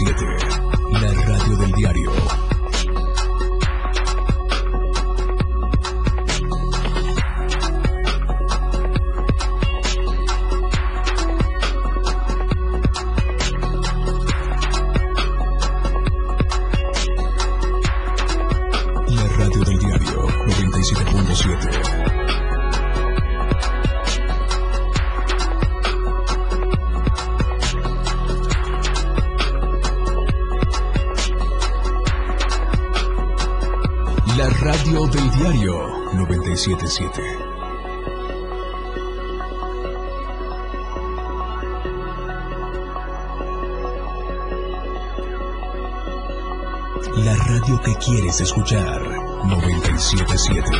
977, 977. La radio que quieres escuchar 977.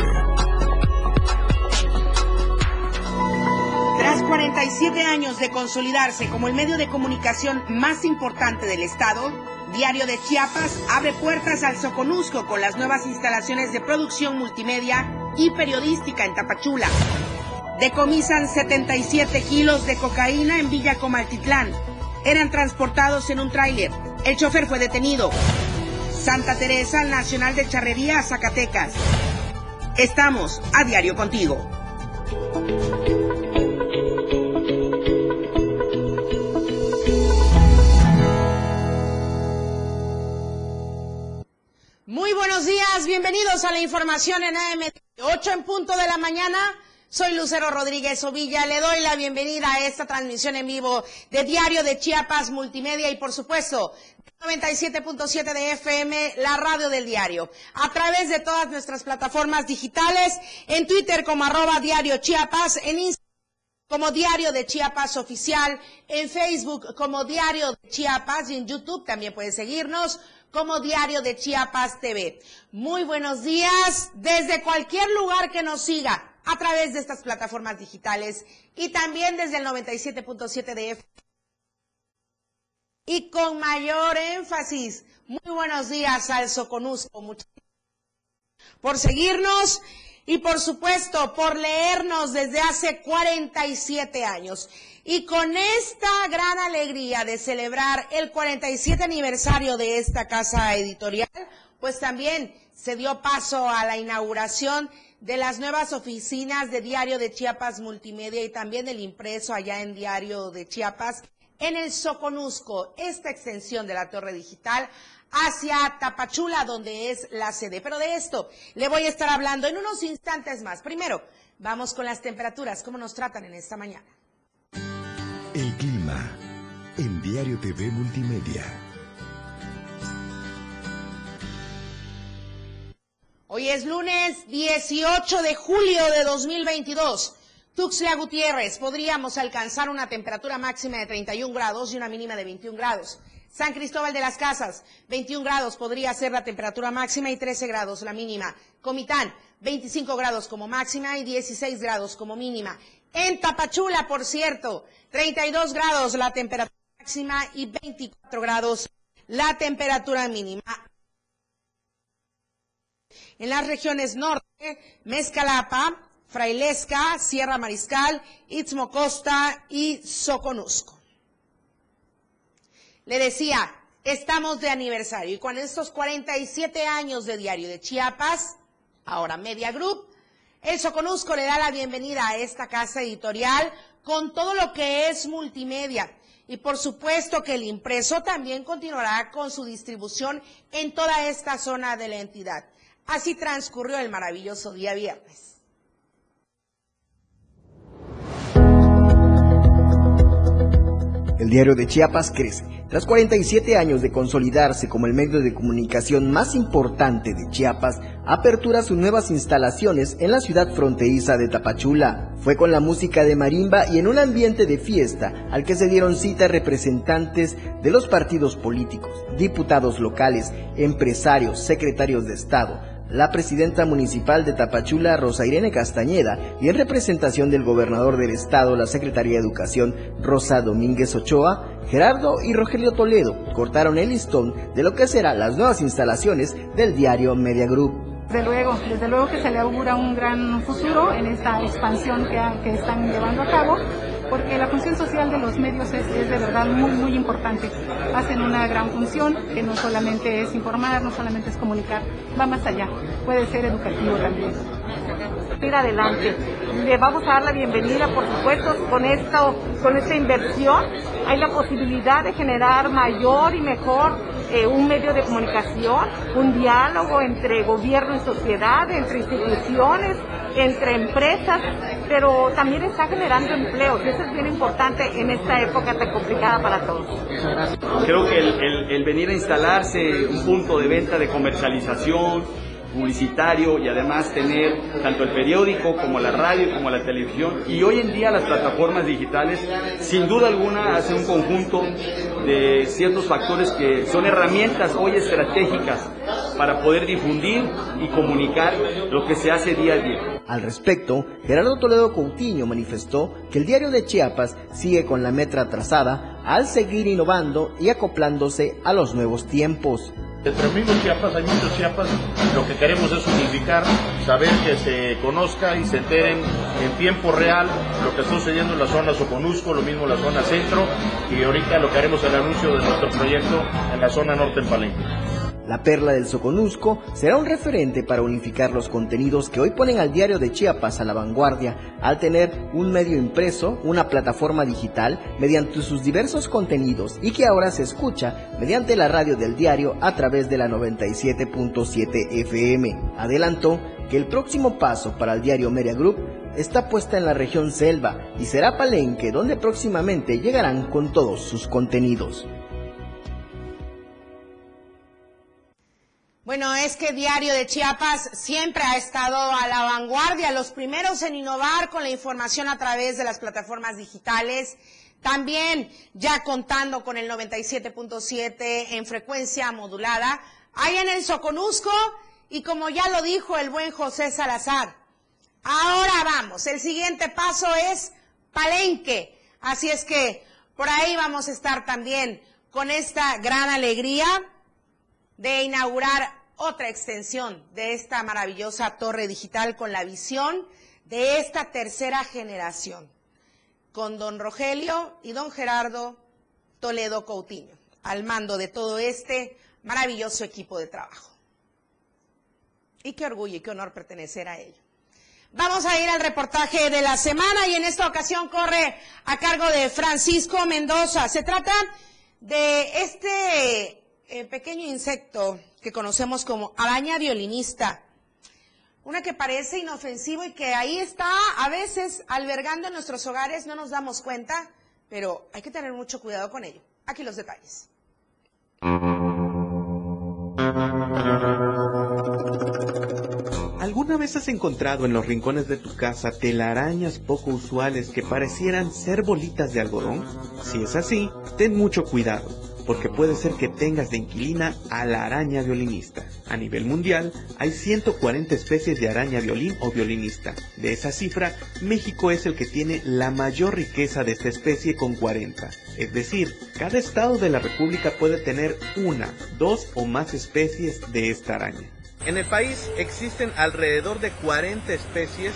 Tras 47 años de consolidarse como el medio de comunicación más importante del Estado, Diario de Chiapas abre puertas al Soconusco con las nuevas instalaciones de producción multimedia y periodística en Tapachula. Decomisan 77 kilos de cocaína en Villa Comaltitlán. Eran transportados en un tráiler. El chofer fue detenido. Santa Teresa Nacional de Charrería, Zacatecas. Estamos a diario contigo. Muy buenos días, bienvenidos a la información en AM 8 en punto de la mañana. Soy Lucero Rodríguez Ovilla, le doy la bienvenida a esta transmisión en vivo de Diario de Chiapas Multimedia y por supuesto 97.7 de FM, la radio del diario, a través de todas nuestras plataformas digitales, en Twitter como arroba diario Chiapas, en Instagram como Diario de Chiapas Oficial, en Facebook como Diario de Chiapas y en YouTube también puedes seguirnos como Diario de Chiapas TV. Muy buenos días desde cualquier lugar que nos siga a través de estas plataformas digitales y también desde el 97.7 de FM. Y con mayor énfasis, muy buenos días al Soconusco. Por seguirnos y por supuesto por leernos desde hace 47 años. Y con esta gran alegría de celebrar el 47 aniversario de esta casa editorial, pues también se dio paso a la inauguración de las nuevas oficinas de Diario de Chiapas Multimedia y también el impreso allá en Diario de Chiapas en el Soconusco, esta extensión de la torre digital hacia Tapachula, donde es la sede. Pero de esto le voy a estar hablando en unos instantes más. Primero, vamos con las temperaturas, cómo nos tratan en esta mañana. El clima en Diario TV Multimedia. Hoy es lunes 18 de julio de 2022. Tuxtla Gutiérrez, podríamos alcanzar una temperatura máxima de 31 grados y una mínima de 21 grados. San Cristóbal de las Casas, 21 grados podría ser la temperatura máxima y 13 grados la mínima. Comitán, 25 grados como máxima y 16 grados como mínima. En Tapachula, por cierto, 32 grados la temperatura máxima y 24 grados la temperatura mínima. En las regiones norte, Mezcalapa, Frailesca, Sierra Mariscal, Istmo Costa y Soconusco. Le decía, estamos de aniversario y con estos 47 años de Diario de Chiapas, ahora Media Group, el Soconusco le da la bienvenida a esta casa editorial con todo lo que es multimedia. Y por supuesto que el impreso también continuará con su distribución en toda esta zona de la entidad. Así transcurrió el maravilloso día viernes. El diario de Chiapas crece. Tras 47 años de consolidarse como el medio de comunicación más importante de Chiapas, apertura sus nuevas instalaciones en la ciudad fronteriza de Tapachula. Fue con la música de marimba y en un ambiente de fiesta al que se dieron cita representantes de los partidos políticos, diputados locales, empresarios, secretarios de Estado, la presidenta municipal de Tapachula, Rosa Irene Castañeda, y en representación del gobernador del estado, la secretaria de Educación, Rosa Domínguez Ochoa, Gerardo y Rogelio Toledo cortaron el listón de lo que serán las nuevas instalaciones del diario Media Group. Desde luego, desde luego que se le augura un gran futuro en esta expansión que, que están llevando a cabo porque la función social de los medios es, de verdad muy, muy importante. Hacen una gran función que no solamente es informar, no solamente es comunicar, va más allá, puede ser educativo también. Ir adelante. Le vamos a dar la bienvenida, por supuesto, con, esto, con esta inversión. Hay la posibilidad de generar mayor y mejor eh, un medio de comunicación, un diálogo entre gobierno y sociedad, entre instituciones, entre empresas, pero también está generando empleos y eso es bien importante en esta época tan complicada para todos. Creo que el, el venir a instalarse un punto de venta, de comercialización, publicitario y además tener tanto el periódico como la radio como la televisión y hoy en día las plataformas digitales sin duda alguna hacen un conjunto de ciertos factores que son herramientas hoy estratégicas para poder difundir y comunicar lo que se hace día a día. Al respecto, Gerardo Toledo Coutinho manifestó que el diario de Chiapas sigue con la metra trazada al seguir innovando y acoplándose a los nuevos tiempos. Entre amigos Chiapas hay muchos Chiapas, lo que queremos es unificar, saber que se conozca y se enteren en tiempo real lo que está sucediendo en la zona Soconusco, lo mismo en la zona centro y ahorita lo que haremos el anuncio de nuestro proyecto en la zona norte en Palenque. La perla del Soconusco será un referente para unificar los contenidos que hoy ponen al diario de Chiapas a la vanguardia al tener un medio impreso, una plataforma digital mediante sus diversos contenidos y que ahora se escucha mediante la radio del diario a través de la 97.7 FM. Adelantó que el próximo paso para el diario Media Group está puesta en la región Selva y será Palenque donde próximamente llegarán con todos sus contenidos. Bueno, es que Diario de Chiapas siempre ha estado a la vanguardia, los primeros en innovar con la información a través de las plataformas digitales. También ya contando con el 97.7 en frecuencia modulada. Hay en el Soconusco y como ya lo dijo el buen José Salazar. Ahora vamos, el siguiente paso es Palenque. Así es que por ahí vamos a estar también con esta gran alegría de inaugurar otra extensión de esta maravillosa torre digital con la visión de esta tercera generación, con don Rogelio y don Gerardo Toledo Coutinho, al mando de todo este maravilloso equipo de trabajo. Y qué orgullo y qué honor pertenecer a ello. Vamos a ir al reportaje de la semana y en esta ocasión corre a cargo de Francisco Mendoza. Se trata de este eh, pequeño insecto que conocemos como araña violinista. Una que parece inofensivo y que ahí está a veces albergando en nuestros hogares, no nos damos cuenta, pero hay que tener mucho cuidado con ello. Aquí los detalles. ¿Alguna vez has encontrado en los rincones de tu casa telarañas poco usuales que parecieran ser bolitas de algodón? Si es así, ten mucho cuidado porque puede ser que tengas de inquilina a la araña violinista. A nivel mundial hay 140 especies de araña violín o violinista. De esa cifra, México es el que tiene la mayor riqueza de esta especie con 40. Es decir, cada estado de la República puede tener una, dos o más especies de esta araña. En el país existen alrededor de 40 especies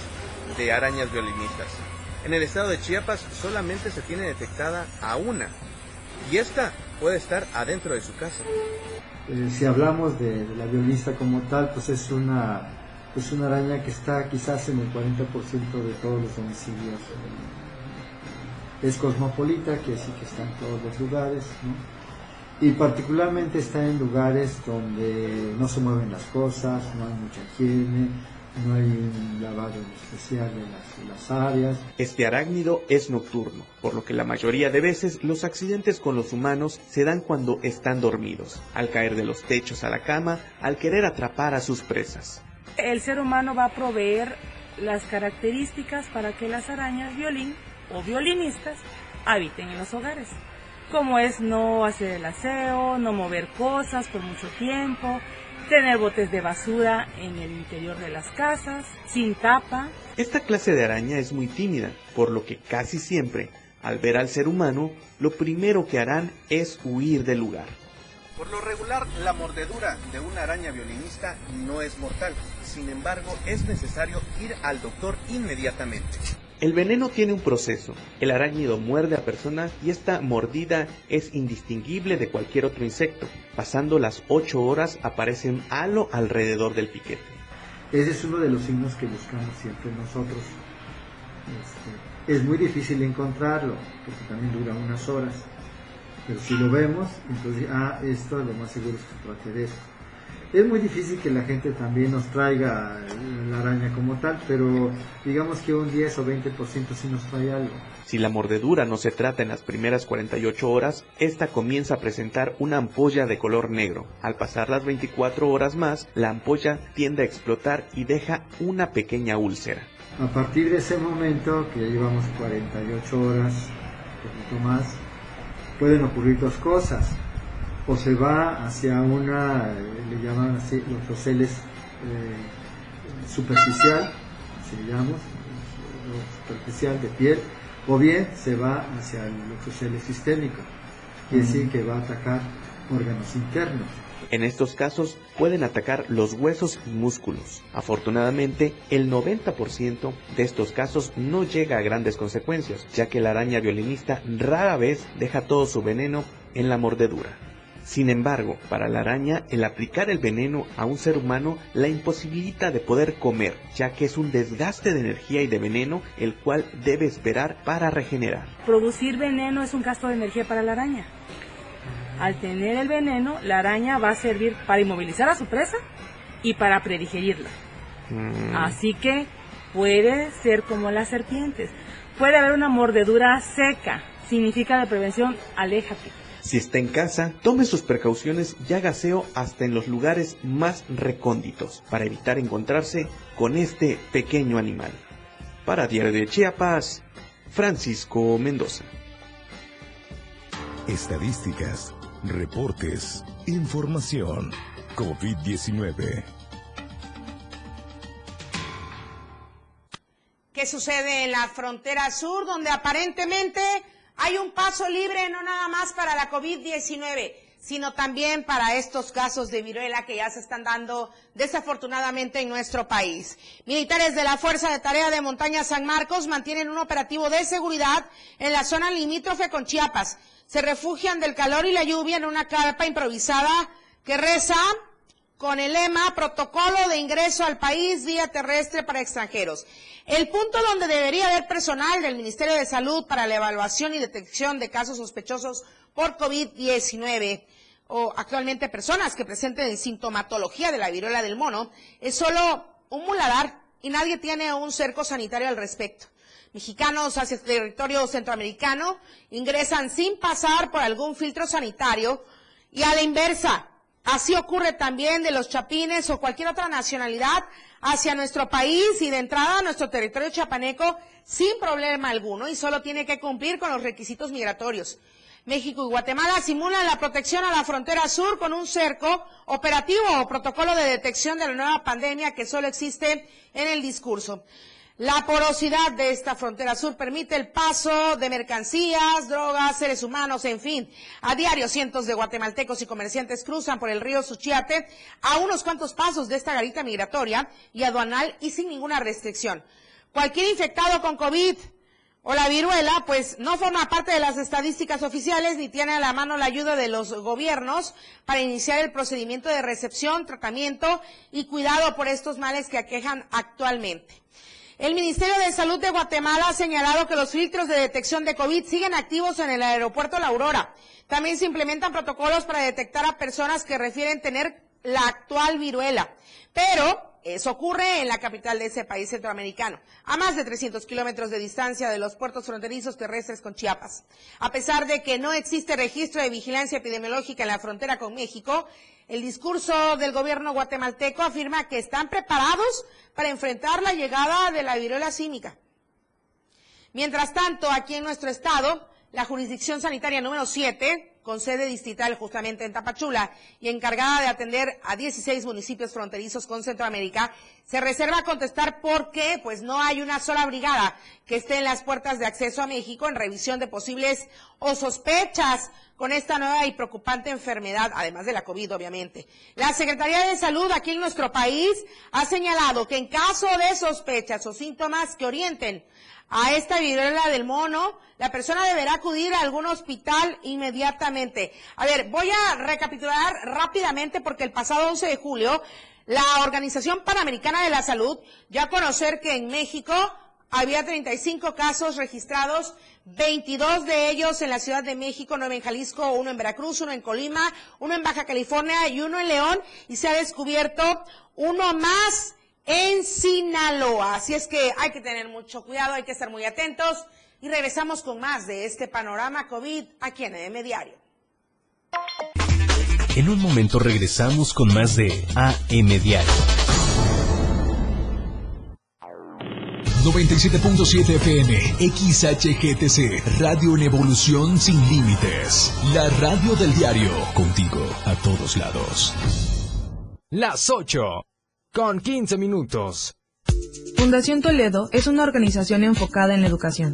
de arañas violinistas. En el estado de Chiapas solamente se tiene detectada a una. Y esta puede estar adentro de su casa. Eh, si hablamos de, la violinista como tal, pues es una, es una araña que está quizás en el 40% de todos los domicilios. Es cosmopolita, que sí que está en todos los lugares, y particularmente está en lugares donde no se mueven las cosas, no hay mucha higiene, no hay un lavado especial en las, áreas. Este arácnido es nocturno, por lo que la mayoría de veces los accidentes con los humanos se dan cuando están dormidos, al caer de los techos a la cama, al querer atrapar a sus presas. El ser humano va a proveer las características para que las arañas violín o violinistas habiten en los hogares, como es no hacer el aseo, no mover cosas por mucho tiempo, tener botes de basura en el interior de las casas, sin tapa. Esta clase de araña es muy tímida, por lo que casi siempre, al ver al ser humano, lo primero que harán es huir del lugar. Por lo regular, la mordedura de una araña violinista no es mortal. Sin embargo, es necesario ir al doctor inmediatamente. El veneno tiene un proceso. El arácnido muerde a persona y esta mordida es indistinguible de cualquier otro insecto. Pasando las 8 horas aparece un halo alrededor del piquete. Ese es uno de los signos que buscamos siempre nosotros. Este, es muy difícil encontrarlo, porque también dura unas horas. Pero si lo vemos, entonces, ah, esto lo más seguro es que trate de esto. Es muy difícil que la gente también nos traiga la araña como tal, pero digamos que un 10 o 20% sí nos trae algo. Si la mordedura no se trata en las primeras 48 horas, esta comienza a presentar una ampolla de color negro. Al pasar las 24 horas más, la ampolla tiende a explotar y deja una pequeña úlcera. A partir de ese momento, que ya llevamos 48 horas, un poquito más, pueden ocurrir dos cosas o se va hacia una, le llaman así, los roseles eh, superficial, se le llama, superficial de piel, o bien se va hacia el rosel sistémico, quiere decir que va a atacar órganos internos. En estos casos pueden atacar los huesos y músculos. Afortunadamente, el 90% de estos casos no llega a grandes consecuencias, ya que la araña violinista rara vez deja todo su veneno en la mordedura. Sin embargo, para la araña, el aplicar el veneno a un ser humano la imposibilita de poder comer, ya que es un desgaste de energía y de veneno el cual debe esperar para regenerar. Producir veneno es un gasto de energía para la araña. Al tener el veneno, la araña va a servir para inmovilizar a su presa y para predigerirla. Mm. Así que puede ser como las serpientes. Puede haber una mordedura seca. Significa de prevención, aléjate si está en casa, tome sus precauciones y haga aseo hasta en los lugares más recónditos para evitar encontrarse con este pequeño animal. Para Diario de Chiapas, Francisco Mendoza. Estadísticas, reportes, información. COVID-19. ¿Qué sucede en la frontera sur donde aparentemente hay un paso libre no nada más para la COVID-19, sino también para estos casos de viruela que ya se están dando desafortunadamente en nuestro país. Militares de la Fuerza de Tarea de Montaña San Marcos mantienen un operativo de seguridad en la zona limítrofe con Chiapas. Se refugian del calor y la lluvia en una carpa improvisada que reza con el lema Protocolo de ingreso al país vía terrestre para extranjeros. El punto donde debería haber personal del Ministerio de Salud para la evaluación y detección de casos sospechosos por COVID-19 o actualmente personas que presenten sintomatología de la viruela del mono es solo un muladar y nadie tiene un cerco sanitario al respecto. Mexicanos hacia el territorio centroamericano ingresan sin pasar por algún filtro sanitario y a la inversa, Así ocurre también de los chapines o cualquier otra nacionalidad hacia nuestro país y de entrada a nuestro territorio chapaneco sin problema alguno y solo tiene que cumplir con los requisitos migratorios. México y Guatemala simulan la protección a la frontera sur con un cerco operativo o protocolo de detección de la nueva pandemia que solo existe en el discurso. La porosidad de esta frontera sur permite el paso de mercancías, drogas, seres humanos, en fin. A diario cientos de guatemaltecos y comerciantes cruzan por el río Suchiate a unos cuantos pasos de esta garita migratoria y aduanal y sin ninguna restricción. Cualquier infectado con COVID o la viruela, pues no forma parte de las estadísticas oficiales ni tiene a la mano la ayuda de los gobiernos para iniciar el procedimiento de recepción, tratamiento y cuidado por estos males que aquejan actualmente. El Ministerio de Salud de Guatemala ha señalado que los filtros de detección de COVID siguen activos en el aeropuerto La Aurora. También se implementan protocolos para detectar a personas que refieren tener la actual viruela. Pero eso ocurre en la capital de ese país centroamericano, a más de 300 kilómetros de distancia de los puertos fronterizos terrestres con Chiapas. A pesar de que no existe registro de vigilancia epidemiológica en la frontera con México, el discurso del gobierno guatemalteco afirma que están preparados para enfrentar la llegada de la viruela símica. Mientras tanto, aquí en nuestro estado, la jurisdicción sanitaria número 7, con sede distrital justamente en Tapachula y encargada de atender a 16 municipios fronterizos con Centroamérica, se reserva a contestar por qué pues no hay una sola brigada que esté en las puertas de acceso a México en revisión de posibles o sospechas con esta nueva y preocupante enfermedad, además de la COVID, obviamente. La Secretaría de Salud aquí en nuestro país ha señalado que en caso de sospechas o síntomas que orienten a esta viruela del mono, la persona deberá acudir a algún hospital inmediatamente. A ver, voy a recapitular rápidamente porque el pasado 11 de julio la Organización Panamericana de la Salud dio a conocer que en México había 35 casos registrados, 22 de ellos en la Ciudad de México, 9 en Jalisco, uno en Veracruz, uno en Colima, uno en Baja California y uno en León. Y se ha descubierto uno más en Sinaloa. Así es que hay que tener mucho cuidado, hay que estar muy atentos. Y regresamos con más de este panorama COVID aquí en EM Diario. En un momento regresamos con más de AM Diario. 97.7 FM, XHGTC, Radio en Evolución Sin Límites. La radio del diario, contigo a todos lados. Las 8, con 15 minutos. Fundación Toledo es una organización enfocada en la educación.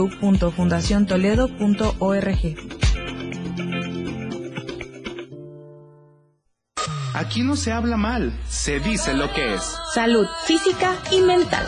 www.fundaciontoledo.org. Aquí no se habla mal, se dice lo que es. Salud física y mental.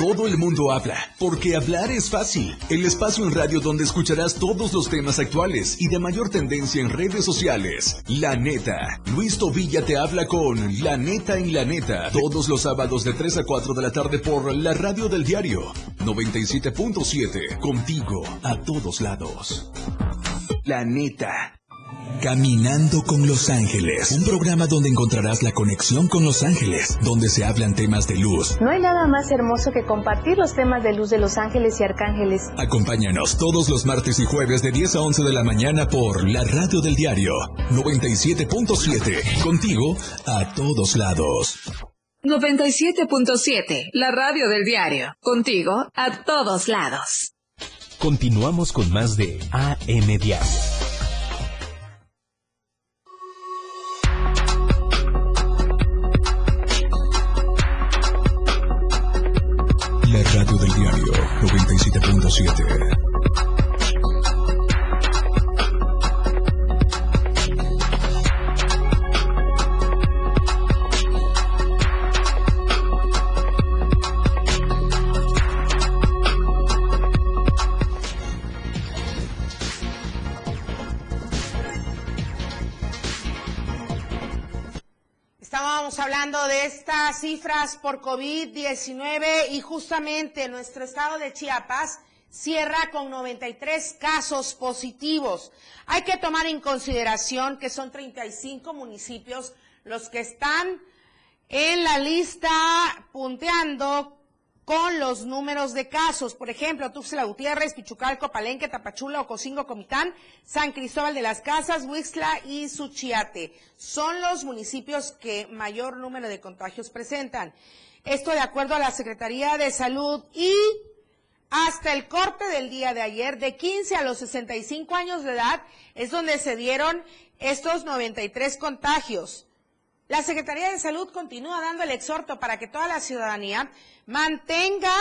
Todo el mundo habla, porque hablar es fácil. El espacio en radio donde escucharás todos los temas actuales y de mayor tendencia en redes sociales. La neta. Luis Tobilla te habla con La neta en la neta. Todos los sábados de 3 a 4 de la tarde por la radio del diario 97.7. Contigo a todos lados. La neta. Caminando con Los Ángeles, un programa donde encontrarás la conexión con Los Ángeles, donde se hablan temas de luz. No hay nada más hermoso que compartir los temas de luz de Los Ángeles y Arcángeles. Acompáñanos todos los martes y jueves de 10 a 11 de la mañana por la radio del diario 97.7, contigo a todos lados. 97.7, la radio del diario, contigo a todos lados. Continuamos con más de AM Diario. Del diario 97.7. hablando de estas cifras por COVID-19 y justamente nuestro estado de Chiapas cierra con 93 casos positivos. Hay que tomar en consideración que son 35 municipios los que están en la lista punteando con los números de casos. Por ejemplo, Tuxtla Gutiérrez, Pichucalco, Palenque, Tapachula, Ocosingo, Comitán, San Cristóbal de las Casas, Huixla y Suchiate. Son los municipios que mayor número de contagios presentan. Esto de acuerdo a la Secretaría de Salud y hasta el corte del día de ayer, de 15 a los 65 años de edad, es donde se dieron estos 93 contagios. La Secretaría de Salud continúa dando el exhorto para que toda la ciudadanía mantenga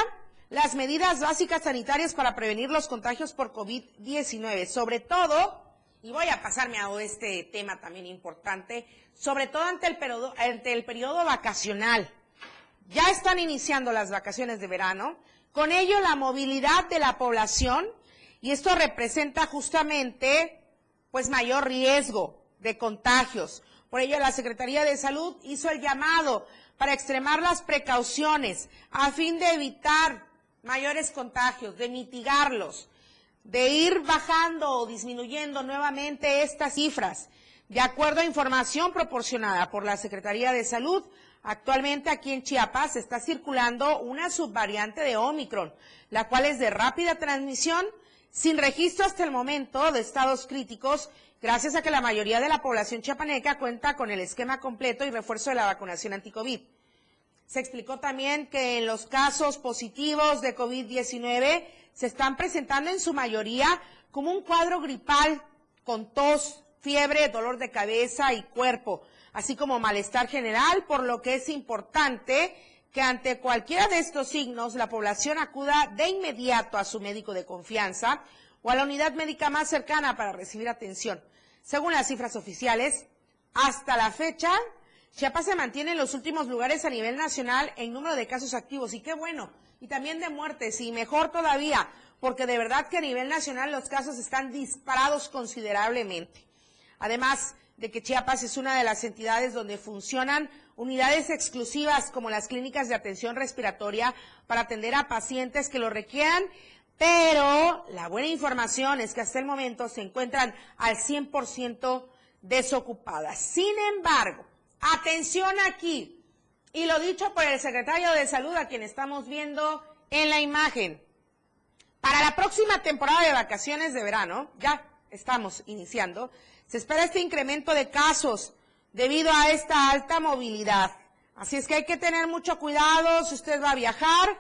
las medidas básicas sanitarias para prevenir los contagios por COVID-19. Sobre todo, y voy a pasarme a este tema también importante, sobre todo ante el, periodo, vacacional. Ya están iniciando las vacaciones de verano, con ello la movilidad de la población, y esto representa justamente pues mayor riesgo de contagios. Por ello la Secretaría de Salud hizo el llamado para extremar las precauciones a fin de evitar mayores contagios, de mitigarlos. de ir bajando o disminuyendo nuevamente estas cifras. De acuerdo a información proporcionada por la Secretaría de Salud, actualmente aquí en Chiapas está circulando una subvariante de Omicron, la cual es de rápida transmisión, sin registro hasta el momento de estados críticos, gracias a que la mayoría de la población chiapaneca cuenta con el esquema completo y refuerzo de la vacunación anti-COVID. Se explicó también que en los casos positivos de COVID-19 se están presentando en su mayoría como un cuadro gripal con tos, fiebre, dolor de cabeza y cuerpo, así como malestar general, por lo que es importante que ante cualquiera de estos signos la población acuda de inmediato a su médico de confianza o a la unidad médica más cercana para recibir atención. Según las cifras oficiales, hasta la fecha Chiapas se mantiene en los últimos lugares a nivel nacional en número de casos activos y qué bueno, y también de muertes y mejor todavía, porque de verdad que a nivel nacional los casos están disparados considerablemente. Además de que Chiapas es una de las entidades donde funcionan unidades exclusivas como las clínicas de atención respiratoria para atender a pacientes que lo requieran, pero la buena información es que hasta el momento se encuentran al 100% desocupadas. Sin embargo, Atención aquí. Y lo dicho por el secretario de Salud, a quien estamos viendo en la imagen. Para la próxima temporada de vacaciones de verano, ya estamos iniciando, se espera este incremento de casos debido a esta alta movilidad. Así es que hay que tener mucho cuidado si usted va a viajar,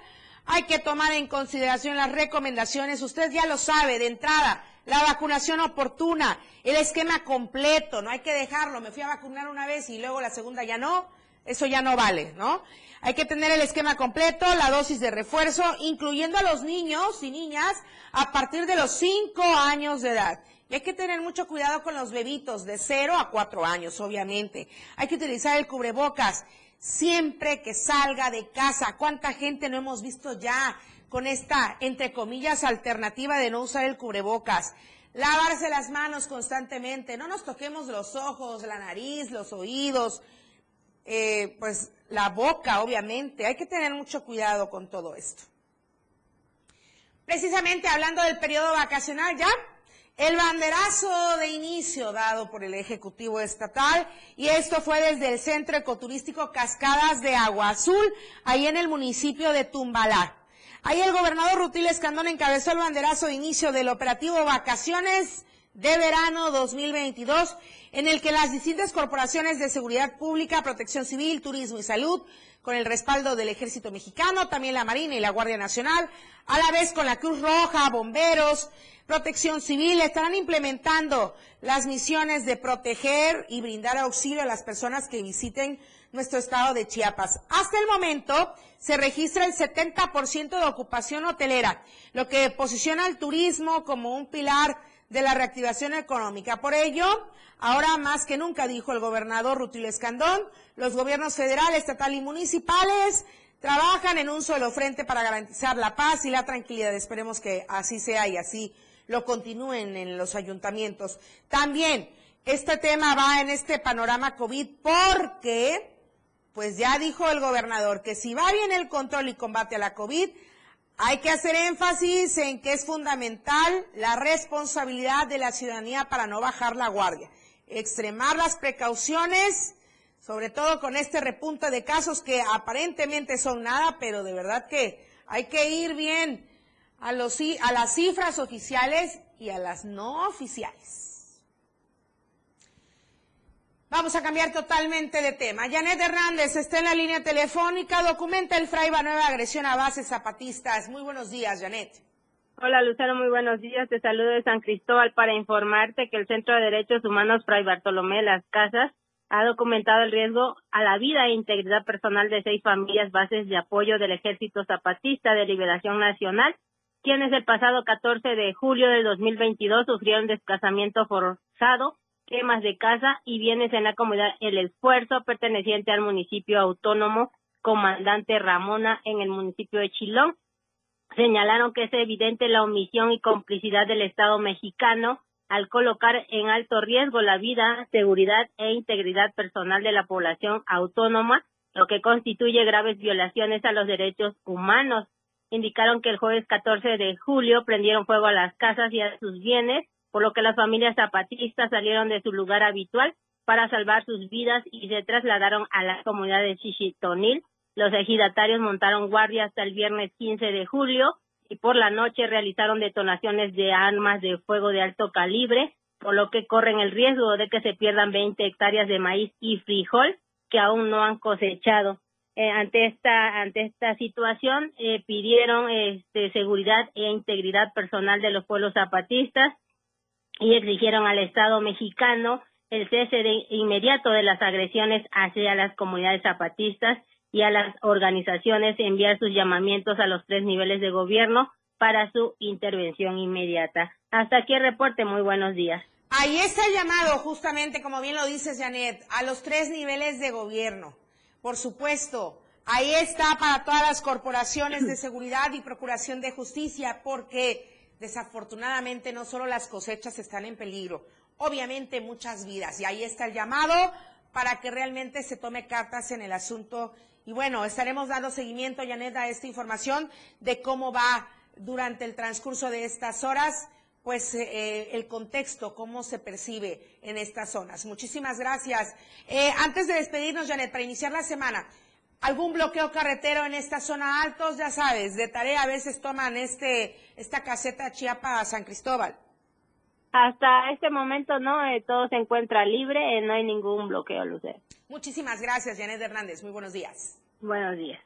hay que tomar en consideración las recomendaciones, usted ya lo sabe de entrada, la vacunación oportuna, el esquema completo, no hay que dejarlo, me fui a vacunar una vez y luego la segunda ya no, eso ya no vale, ¿no? Hay que tener el esquema completo, la dosis de refuerzo, incluyendo a los niños y niñas a partir de los 5 años de edad. Y hay que tener mucho cuidado con los bebitos de 0 a 4 años, obviamente. Hay que utilizar el cubrebocas siempre que salga de casa. ¿Cuánta gente no hemos visto ya con esta, entre comillas, alternativa de no usar el cubrebocas. Lavarse las manos constantemente, no nos toquemos los ojos, la nariz, los oídos, eh, pues la boca, obviamente. Hay que tener mucho cuidado con todo esto. Precisamente hablando del periodo vacacional ya, el banderazo de inicio dado por el Ejecutivo Estatal y esto fue desde el Centro Ecoturístico Cascadas de Agua Azul, ahí en el municipio de Tumbalá. Ahí el gobernador Rutil Escandón encabezó el banderazo de inicio del operativo Vacaciones de Verano 2022, en el que las distintas corporaciones de seguridad pública, protección civil, turismo y salud, con el respaldo del Ejército Mexicano, también la Marina y la Guardia Nacional, a la vez con la Cruz Roja, bomberos, protección civil, estarán implementando las misiones de proteger y brindar auxilio a las personas que visiten nuestro estado de Chiapas. Hasta el momento se registra el 70% de ocupación hotelera, lo que posiciona al turismo como un pilar de la reactivación económica. Por ello, ahora más que nunca, dijo el gobernador Rutilio Escandón, los gobiernos federal, estatal y municipales trabajan en un solo frente para garantizar la paz y la tranquilidad. Esperemos que así sea y así lo continúen en los ayuntamientos. También este tema va en este panorama COVID porque pues ya dijo el gobernador que si va bien el control y combate a la COVID, hay que hacer énfasis en que es fundamental la responsabilidad de la ciudadanía para no bajar la guardia, extremar las precauciones, sobre todo con este repunte de casos que aparentemente son nada, pero de verdad que hay que ir bien a, los, a las cifras oficiales y a las no oficiales. Vamos a cambiar totalmente de tema. Janet Hernández está en la línea telefónica. Documenta el Fraiba nueva agresión a bases zapatistas. Muy buenos días, Janet. Hola, Lucero. Muy buenos días. Te saludo de San Cristóbal para informarte que el Centro de Derechos Humanos Fray Bartolomé Las Casas ha documentado el riesgo a la vida e integridad personal de seis familias bases de apoyo del Ejército Zapatista de Liberación Nacional, quienes el pasado 14 de julio del 2022 sufrieron desplazamiento forzado quemas de casa y bienes en la comunidad El Esfuerzo, perteneciente al municipio autónomo Comandante Ramona en el municipio de Chilón. Señalaron que es evidente la omisión y complicidad del Estado mexicano al colocar en alto riesgo la vida, seguridad e integridad personal de la población autónoma, lo que constituye graves violaciones a los derechos humanos. Indicaron que el jueves 14 de julio prendieron fuego a las casas y a sus bienes, por lo que las familias zapatistas salieron de su lugar habitual para salvar sus vidas y se trasladaron a la comunidad de Chichitonil. Los ejidatarios montaron guardia hasta el viernes 15 de julio y por la noche realizaron detonaciones de armas de fuego de alto calibre, por lo que corren el riesgo de que se pierdan 20 hectáreas de maíz y frijol que aún no han cosechado. Eh, ante esta ante esta situación eh, pidieron este, seguridad e integridad personal de los pueblos zapatistas y exigieron al Estado mexicano el cese de inmediato de las agresiones hacia las comunidades zapatistas y a las organizaciones enviar sus llamamientos a los tres niveles de gobierno para su intervención inmediata. Hasta aquí el reporte. Muy buenos días. Ahí está el llamado, justamente, como bien lo dices, Janet, a los tres niveles de gobierno. Por supuesto, ahí está para todas las corporaciones de seguridad y procuración de justicia, porque desafortunadamente no solo las cosechas están en peligro, obviamente muchas vidas. Y ahí está el llamado para que realmente se tome cartas en el asunto y bueno, estaremos dando seguimiento, Janet, a esta información de cómo va durante el transcurso de estas horas, pues eh, el contexto, cómo se percibe en estas zonas. Muchísimas gracias. Eh, antes de despedirnos, Janet, para iniciar la semana, algún bloqueo carretero en esta zona altos, ya sabes, de tarea a veces toman este esta caseta Chiapa a San Cristóbal. Hasta este momento no, eh, todo se encuentra libre, no hay ningún bloqueo, Lucero. Muchísimas gracias, Janet Hernández. Muy buenos días. Buenos días.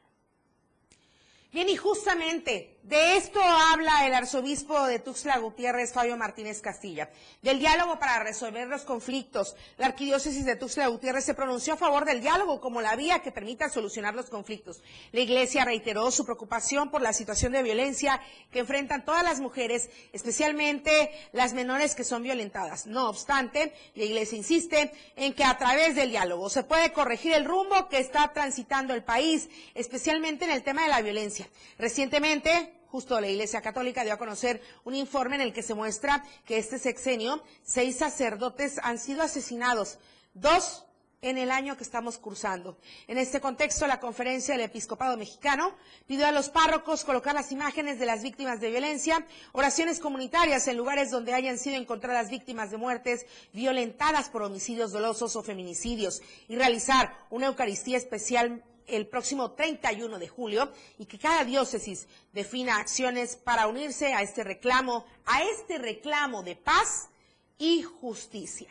Bien, y justamente de esto habla el arzobispo de Tuxtla Gutiérrez, Fabio Martínez Castilla, del diálogo para resolver los conflictos. La arquidiócesis de Tuxtla Gutiérrez se pronunció a favor del diálogo como la vía que permita solucionar los conflictos. La iglesia reiteró su preocupación por la situación de violencia que enfrentan todas las mujeres, especialmente las menores que son violentadas. No obstante, la iglesia insiste en que a través del diálogo se puede corregir el rumbo que está transitando el país, especialmente en el tema de la violencia. Recientemente, justo la Iglesia Católica dio a conocer un informe en el que se muestra que este sexenio, seis sacerdotes han sido asesinados, dos en el año que estamos cursando. En este contexto, la Conferencia del Episcopado Mexicano pidió a los párrocos colocar las imágenes de las víctimas de violencia, oraciones comunitarias en lugares donde hayan sido encontradas víctimas de muertes violentadas por homicidios dolosos o feminicidios y realizar una Eucaristía especial el próximo 31 de julio y que cada diócesis defina acciones para unirse a este reclamo, a este reclamo de paz y justicia.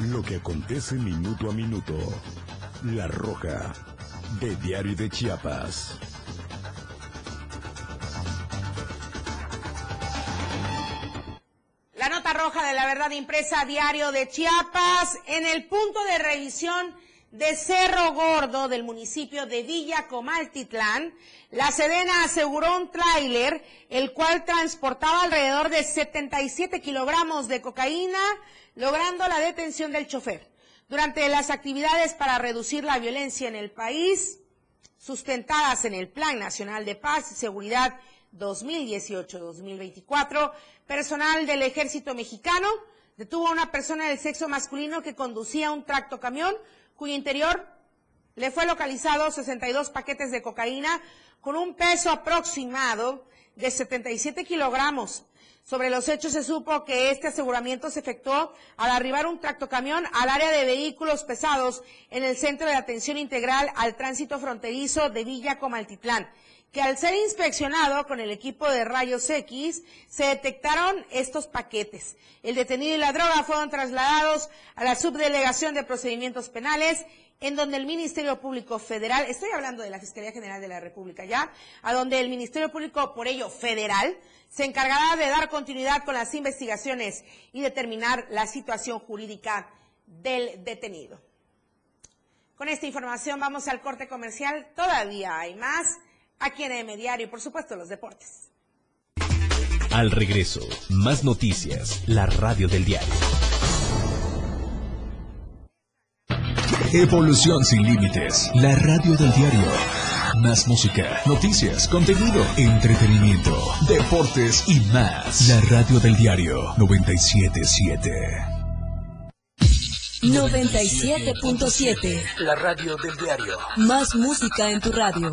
Lo que acontece minuto a minuto. La Roja, de Diario de Chiapas. Roja de la verdad impresa diario de Chiapas en el punto de revisión de Cerro Gordo del municipio de Villa Comaltitlán, la Sedena aseguró un tráiler el cual transportaba alrededor de 77 kilogramos de cocaína, logrando la detención del chofer. Durante las actividades para reducir la violencia en el país, sustentadas en el Plan Nacional de Paz y Seguridad 2018-2024, personal del ejército mexicano detuvo a una persona del sexo masculino que conducía un tracto camión cuyo interior le fue localizado 62 paquetes de cocaína con un peso aproximado de 77 kilogramos. Sobre los hechos se supo que este aseguramiento se efectuó al arribar un tractocamión al área de vehículos pesados en el Centro de Atención Integral al Tránsito Fronterizo de Villa Comaltitlán que al ser inspeccionado con el equipo de rayos X, se detectaron estos paquetes. El detenido y la droga fueron trasladados a la Subdelegación de Procedimientos Penales, en donde el Ministerio Público Federal, estoy hablando de la Fiscalía General de la República ya, a donde el Ministerio Público, por ello federal, se encargará de dar continuidad con las investigaciones y determinar la situación jurídica del detenido. Con esta información vamos al corte comercial. Todavía hay más aquí en M Diario y por supuesto los deportes. Al regreso, más noticias, la radio del diario. Evolución sin límites, la radio del diario. Más música, noticias, contenido, entretenimiento, deportes y más. La radio del diario 977. 97.7. La radio del diario. Más música en tu radio.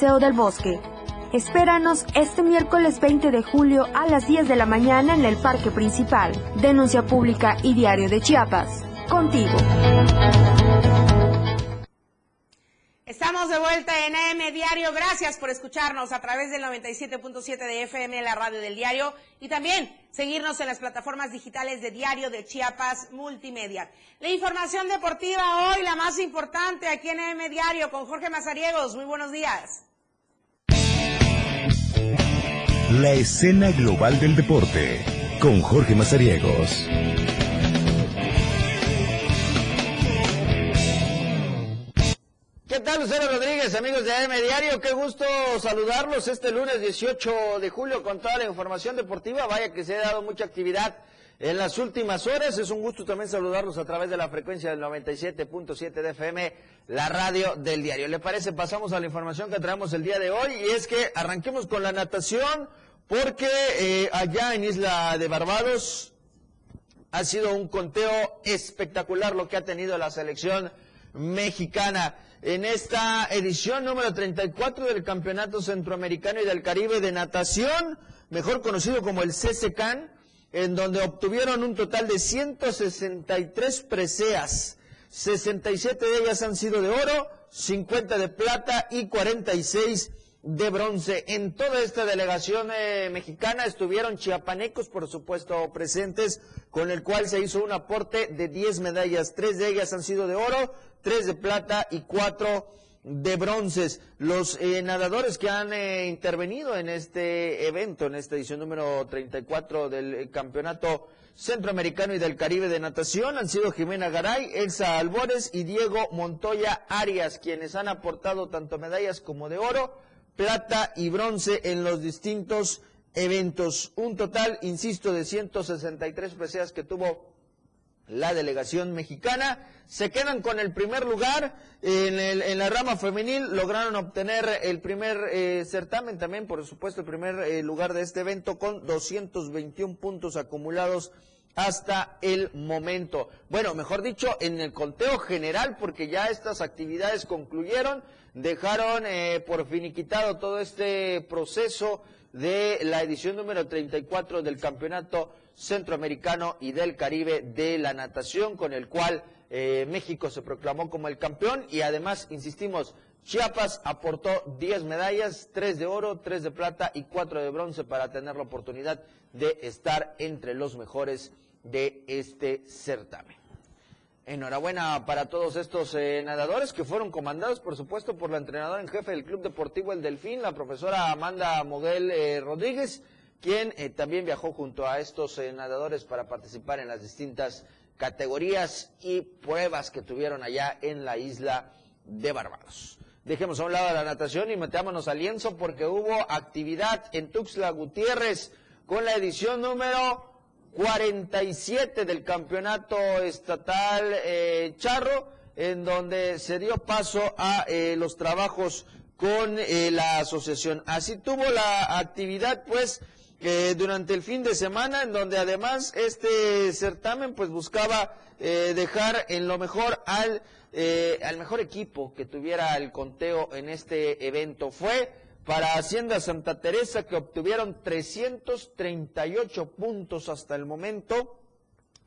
Paseo del Bosque. Espéranos este miércoles 20 de julio a las 10 de la mañana en el Parque Principal. Denuncia Pública y Diario de Chiapas. Contigo. Estamos de vuelta en AM Diario. Gracias por escucharnos a través del 97.7 de FM, la radio del diario, y también seguirnos en las plataformas digitales de Diario de Chiapas Multimedia. La información deportiva hoy, la más importante aquí en AM Diario, con Jorge Mazariegos. Muy buenos días. La escena global del deporte con Jorge Mazariegos. ¿Qué tal, Lucero Rodríguez, amigos de AM Diario? Qué gusto saludarlos este lunes 18 de julio con toda la información deportiva. Vaya que se ha dado mucha actividad en las últimas horas. Es un gusto también saludarlos a través de la frecuencia del 97.7 de FM, la radio del diario. ¿Le parece? Pasamos a la información que traemos el día de hoy y es que arranquemos con la natación porque eh, allá en Isla de Barbados ha sido un conteo espectacular lo que ha tenido la selección mexicana en esta edición número 34 del Campeonato Centroamericano y del Caribe de Natación, mejor conocido como el CCCAN, en donde obtuvieron un total de 163 preseas. 67 de ellas han sido de oro, 50 de plata y 46 de bronce. En toda esta delegación eh, mexicana estuvieron chiapanecos, por supuesto, presentes, con el cual se hizo un aporte de 10 medallas. Tres de ellas han sido de oro, tres de plata y cuatro de bronces. Los eh, nadadores que han eh, intervenido en este evento, en esta edición número 34 del eh, Campeonato Centroamericano y del Caribe de Natación, han sido Jimena Garay, Elsa Albores y Diego Montoya Arias, quienes han aportado tanto medallas como de oro, plata y bronce en los distintos eventos. Un total, insisto, de 163 preseas que tuvo la delegación mexicana. Se quedan con el primer lugar en, el, en la rama femenil. Lograron obtener el primer eh, certamen, también por supuesto el primer eh, lugar de este evento con 221 puntos acumulados hasta el momento. Bueno, mejor dicho, en el conteo general, porque ya estas actividades concluyeron, dejaron eh, por finiquitado todo este proceso de la edición número 34 del Campeonato Centroamericano y del Caribe de la Natación, con el cual eh, México se proclamó como el campeón y además, insistimos, Chiapas aportó 10 medallas, 3 de oro, 3 de plata y 4 de bronce para tener la oportunidad de estar entre los mejores de este certamen. Enhorabuena para todos estos eh, nadadores que fueron comandados, por supuesto, por la entrenadora en jefe del Club Deportivo El Delfín, la profesora Amanda Moguel eh, Rodríguez, quien eh, también viajó junto a estos nadadores para participar en las distintas categorías y pruebas que tuvieron allá en la isla de Barbados. Dejemos a un lado la natación y metámonos al lienzo porque hubo actividad en Tuxtla Gutiérrez con la edición número 47 del campeonato estatal eh, Charro, en donde se dio paso a eh, los trabajos con eh, la asociación. Así tuvo la actividad, pues, durante el fin de semana, en donde además este certamen, pues, buscaba dejar en lo mejor al, al mejor equipo que tuviera el conteo en este evento. Fue para Hacienda Santa Teresa que obtuvieron 338 puntos hasta el momento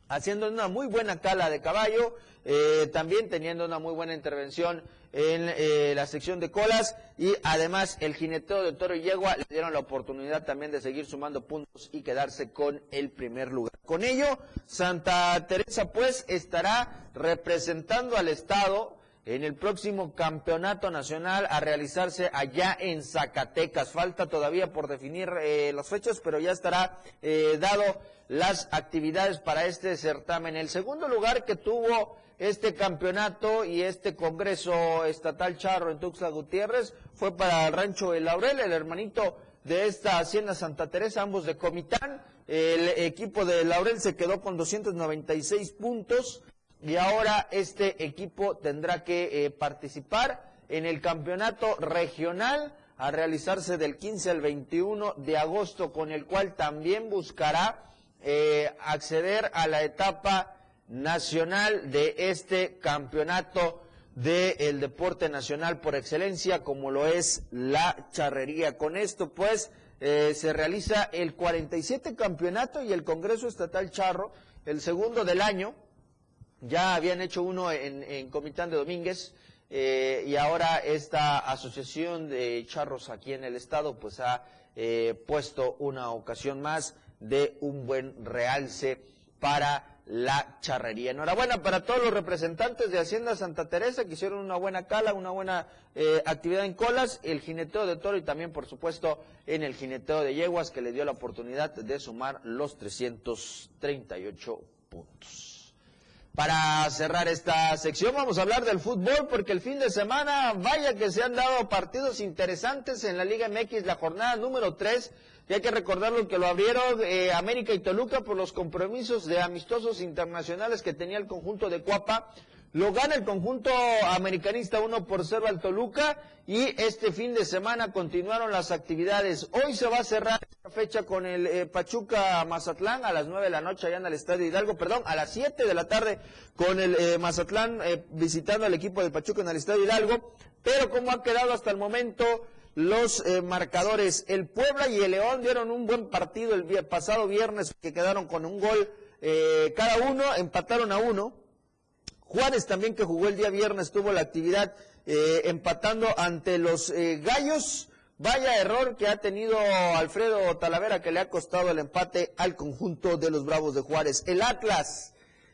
haciendo una muy buena cala de caballo, eh, también teniendo una muy buena intervención en eh, la sección de colas y además el jineteo de toro y yegua le dieron la oportunidad también de seguir sumando puntos y quedarse con el primer lugar. Con ello, Santa Teresa pues estará representando al Estado en el próximo campeonato nacional a realizarse allá en Zacatecas. Falta todavía por definir eh, las fechas, pero ya estará eh, dado las actividades para este certamen. El segundo lugar que tuvo este campeonato y este congreso estatal charro en Tuxtla Gutiérrez fue para el rancho El Laurel, el hermanito de esta hacienda Santa Teresa, ambos de Comitán. El equipo de Laurel se quedó con 296 puntos y ahora este equipo tendrá que eh, participar en el campeonato regional a realizarse del 15 al 21 de agosto, con el cual también buscará eh, acceder a la etapa nacional de este campeonato del deporte nacional por excelencia, como lo es la charrería. Con esto, pues, eh, se realiza el 47 campeonato y el Congreso Estatal Charro, el segundo del año, ya habían hecho uno en, Comitán de Domínguez eh, y ahora esta asociación de charros aquí en el estado pues ha eh, puesto una ocasión más de un buen realce para la charrería. Enhorabuena para todos los representantes de Hacienda Santa Teresa que hicieron una buena cala, una buena eh, actividad en colas, el jineteo de toro y también, por supuesto, en el jineteo de yeguas que le dio la oportunidad de sumar los 338 puntos. Para cerrar esta sección vamos a hablar del fútbol porque el fin de semana, vaya que se han dado partidos interesantes en la Liga MX, la jornada número 3, y hay que recordarlo que lo abrieron eh, América y Toluca por los compromisos de amistosos internacionales que tenía el conjunto de Cuapa. Lo gana el conjunto americanista 1 por 0 al Toluca y este fin de semana continuaron las actividades. Hoy se va a cerrar esta fecha con el eh, Pachuca Mazatlán a las 9 de la noche allá en el Estadio Hidalgo, perdón, a las 7 de la tarde con el eh, Mazatlán eh, visitando al equipo del Pachuca en el Estadio Hidalgo. Pero como ha quedado hasta el momento los marcadores, el Puebla y el León dieron un buen partido el pasado viernes que quedaron con un gol cada uno, empataron a uno Juárez también que jugó el día viernes tuvo la actividad eh, empatando ante los eh, Gallos. Vaya error que ha tenido Alfredo Talavera que le ha costado el empate al conjunto de los Bravos de Juárez. El Atlas,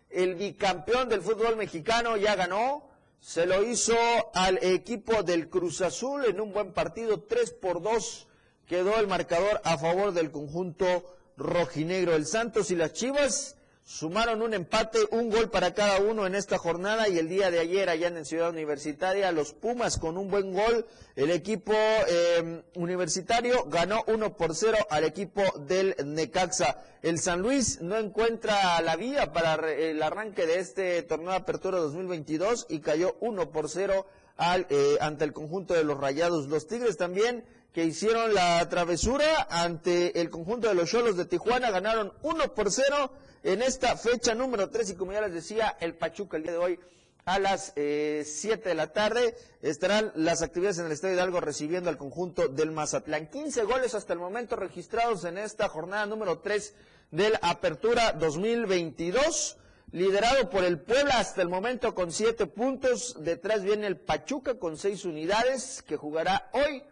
el bicampeón del fútbol mexicano, ya ganó. Se lo hizo al equipo del Cruz Azul en un buen partido, 3 por 2 quedó el marcador a favor del conjunto rojinegro. El Santos y las Chivas sumaron un empate, un gol para cada uno en esta jornada y el día de ayer allá en Ciudad Universitaria, los Pumas con un buen gol, el equipo eh, universitario ganó 1 por 0 al equipo del Necaxa. El San Luis no encuentra la vía para el arranque de este torneo de apertura 2022 y cayó 1 por 0 al, eh, ante el conjunto de los Rayados. Los Tigres también que hicieron la travesura ante el conjunto de los Cholos de Tijuana, ganaron 1 por 0 en esta fecha número 3 y como ya les decía, el Pachuca el día de hoy a las eh, 7 de la tarde estarán las actividades en el Estadio Hidalgo recibiendo al conjunto del Mazatlán. 15 goles hasta el momento registrados en esta jornada número 3 del Apertura 2022 liderado por el Puebla hasta el momento con 7 puntos. Detrás viene el Pachuca con 6 unidades que jugará hoy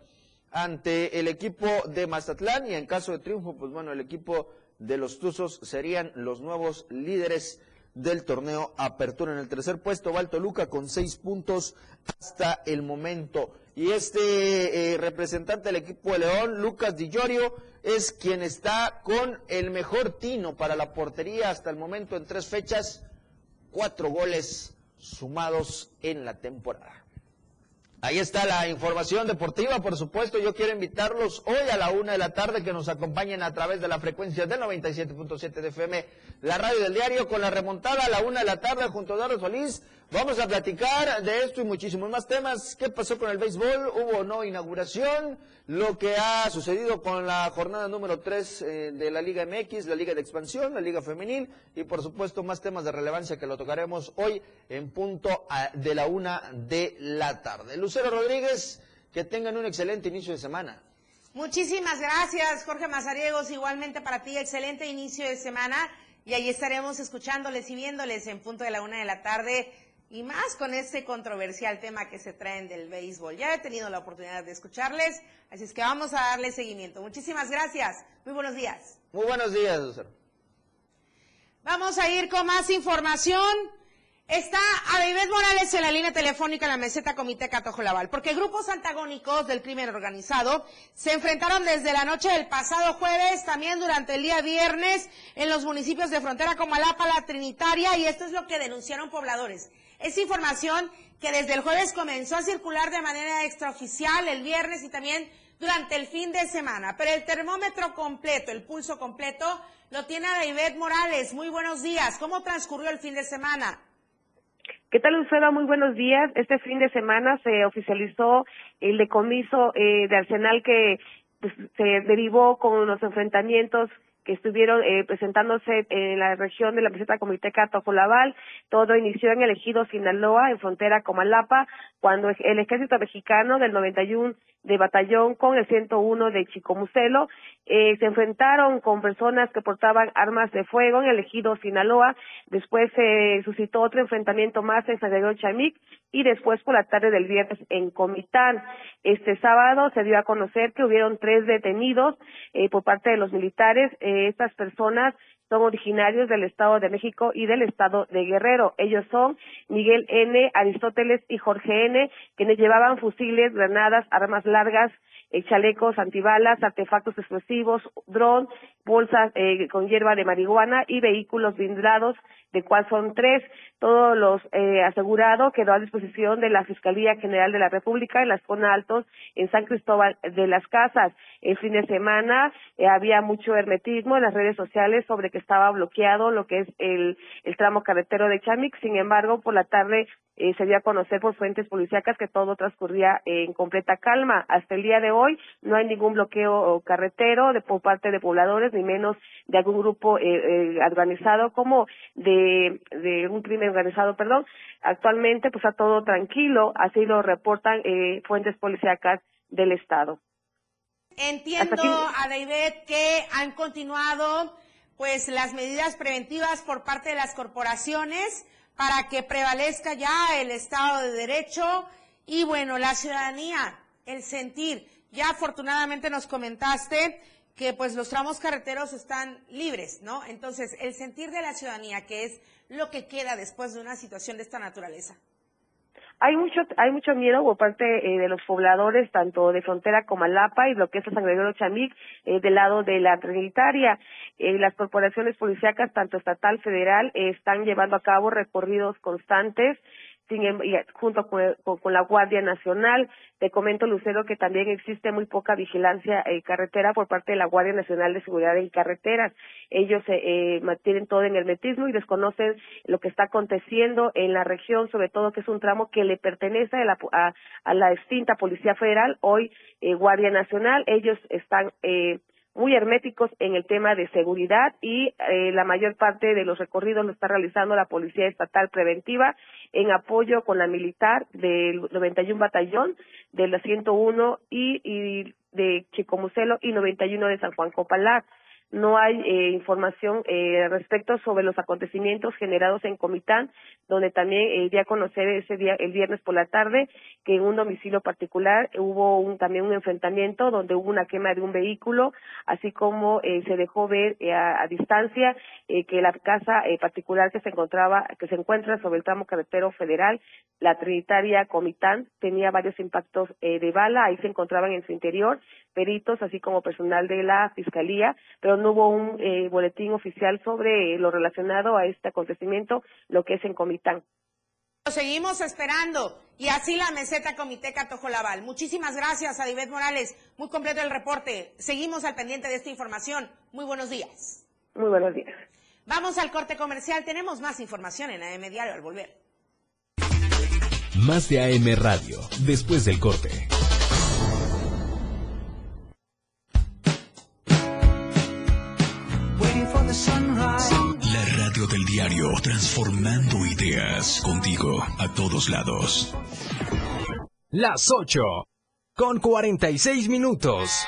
ante el equipo de Mazatlán y en caso de triunfo, pues bueno, el equipo de los Tuzos serían los nuevos líderes del torneo Apertura. En el tercer puesto va el Toluca con seis puntos hasta el momento. Y este eh, representante del equipo de León, Lucas Di Llorio, es quien está con el mejor tino para la portería hasta el momento en tres fechas, cuatro goles sumados en la temporada. Ahí está la información deportiva, por supuesto. Yo quiero invitarlos hoy a la una de la tarde que nos acompañen a través de la frecuencia del 97.7 de FM, la radio del diario, con la remontada a la una de la tarde junto a Eduardo Solís. Vamos a platicar de esto y muchísimos más temas. ¿Qué pasó con el béisbol? ¿Hubo o no inauguración? Lo que ha sucedido con la jornada número 3 eh, de la Liga MX, la Liga de Expansión, la Liga Femenil y por supuesto más temas de relevancia que lo tocaremos hoy en punto de la una de la tarde. Lucero Rodríguez, que tengan un excelente inicio de semana. Muchísimas gracias, Jorge Mazariegos. Igualmente para ti, excelente inicio de semana. Y ahí estaremos escuchándoles y viéndoles en punto de la una de la tarde y más con este controversial tema que se traen del béisbol. Ya he tenido la oportunidad de escucharles, así es que vamos a darle seguimiento. Muchísimas gracias. Muy buenos días. Muy buenos días, Lucero. Vamos a ir con más información. Está Adeibet Morales en la línea telefónica en la meseta Comité Catojo Laval, porque grupos antagónicos del crimen organizado se enfrentaron desde la noche del pasado jueves, también durante el día viernes, en los municipios de frontera como Alapa, La Trinitaria, y esto es lo que denunciaron pobladores. Es información que desde el jueves comenzó a circular de manera extraoficial el viernes y también durante el fin de semana. Pero el termómetro completo, el pulso completo, lo tiene David Morales. Muy buenos días. ¿Cómo transcurrió el fin de semana? ¿Qué tal, Lucero? Muy buenos días. Este fin de semana se oficializó el decomiso eh, de Arsenal que pues, se derivó con los enfrentamientos que estuvieron eh, presentándose en la región de la meseta Comiteca Tojolabal. Todo inició en el ejido Sinaloa, en frontera con Malapa, cuando el ejército mexicano del 91 de batallón con el 101 de Chicomucelo eh, se enfrentaron con personas que portaban armas de fuego en el ejido Sinaloa. Después se suscitó otro enfrentamiento más en San Diego Chamic y después por la tarde del viernes en Comitán. Este sábado se dio a conocer que hubieron tres detenidos eh, por parte de los militares. Eh, estas personas son originarios del Estado de México y del Estado de Guerrero. Ellos son Miguel N., Aristóteles y Jorge N., quienes llevaban fusiles, granadas, armas largas, eh, chalecos antibalas, artefactos explosivos, dron, bolsas eh, con hierba de marihuana y vehículos blindados, de cual son tres. Todos los eh, asegurados quedó a disposición de la Fiscalía General de la República en las zona altos en San Cristóbal de las Casas. El fin de semana eh, había mucho hermetismo en las redes sociales sobre que estaba bloqueado lo que es el, el tramo carretero de Chamix. Sin embargo, por la tarde eh, se dio a conocer por fuentes policíacas que todo transcurría en completa calma. Hasta el día de hoy no hay ningún bloqueo carretero de, por parte de pobladores, ni menos de algún grupo eh, organizado como de, de un crimen organizado, perdón. Actualmente, pues está todo tranquilo, así lo reportan eh, fuentes policíacas del Estado. Entiendo, David que han continuado pues las medidas preventivas por parte de las corporaciones para que prevalezca ya el Estado de Derecho y bueno, la ciudadanía, el sentir. Ya afortunadamente nos comentaste que pues los tramos carreteros están libres, ¿no? Entonces, el sentir de la ciudadanía, que es lo que queda después de una situación de esta naturaleza. Hay mucho hay mucho miedo por parte eh, de los pobladores tanto de frontera como Alapa y lo que es San Gregorio Chamic eh, del lado de la Trinitaria. Eh, las corporaciones policíacas tanto estatal federal están llevando a cabo recorridos constantes y junto con, con, la Guardia Nacional. Te comento, Lucero, que también existe muy poca vigilancia en carretera por parte de la Guardia Nacional de Seguridad en Carreteras. Ellos eh, eh, mantienen todo en el metismo y desconocen lo que está aconteciendo en la región, sobre todo que es un tramo que le pertenece a la, a, a la extinta Policía Federal, hoy eh, Guardia Nacional. Ellos están eh, muy herméticos en el tema de seguridad y eh, la mayor parte de los recorridos lo está realizando la Policía Estatal Preventiva en apoyo con la militar del 91 Batallón, de la 101 y, y de Chicomucelo y 91 de San Juan Copalar no hay eh, información eh, respecto sobre los acontecimientos generados en Comitán, donde también eh, di a conocer ese día, el viernes por la tarde, que en un domicilio particular hubo un, también un enfrentamiento donde hubo una quema de un vehículo, así como eh, se dejó ver eh, a, a, distancia eh, que la casa particular que se encontraba, que se encuentra sobre el tramo carretero federal, la Trinitaria Comitán, tenía varios impactos de bala, ahí se encontraban en su interior peritos, así como personal de la Fiscalía, pero no hubo un eh, boletín oficial sobre lo relacionado a este acontecimiento, lo que es en Comitán. Seguimos esperando y así la meseta Comité Laval. Muchísimas gracias a Divet Morales. Muy completo el reporte. Seguimos al pendiente de esta información. Muy buenos días. Muy buenos días. Vamos al corte comercial. Tenemos más información en AM Diario al volver. Más de AM Radio, después del corte. Del diario, transformando ideas contigo a todos lados. Las 8, con 46 minutos.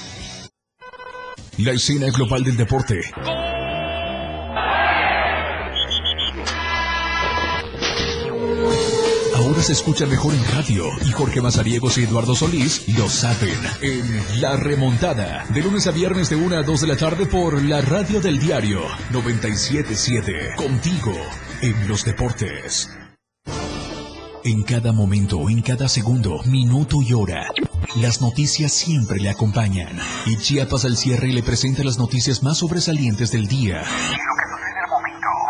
La escena global del deporte. Ahora se escucha mejor en radio y Jorge Mazariegos y Eduardo Solís lo saben en La Remontada. De lunes a viernes de 1 a 2 de la tarde por la radio del diario 977. Contigo en los deportes. En cada momento, en cada segundo, minuto y hora. Las noticias siempre le acompañan. Y Chiapas al cierre le presenta las noticias más sobresalientes del día.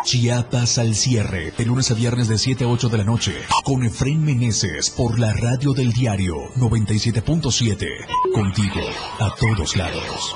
Chiapas al cierre, de lunes a viernes de 7 a 8 de la noche, con Efren Meneses por la radio del diario 97.7. Contigo, a todos lados.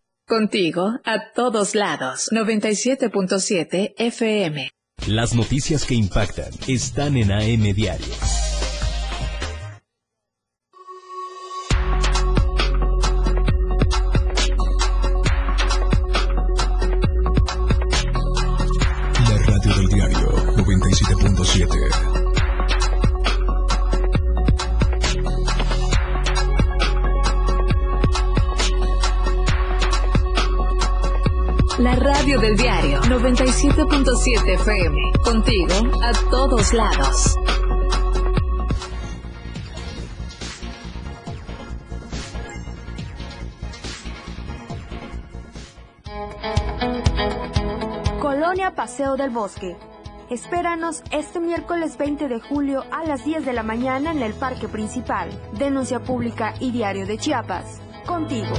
Contigo, a todos lados. 97.7 FM. Las noticias que impactan están en AM Diario. Del diario 97.7 FM. Contigo a todos lados. Colonia Paseo del Bosque. Espéranos este miércoles 20 de julio a las 10 de la mañana en el Parque Principal. Denuncia Pública y Diario de Chiapas. Contigo.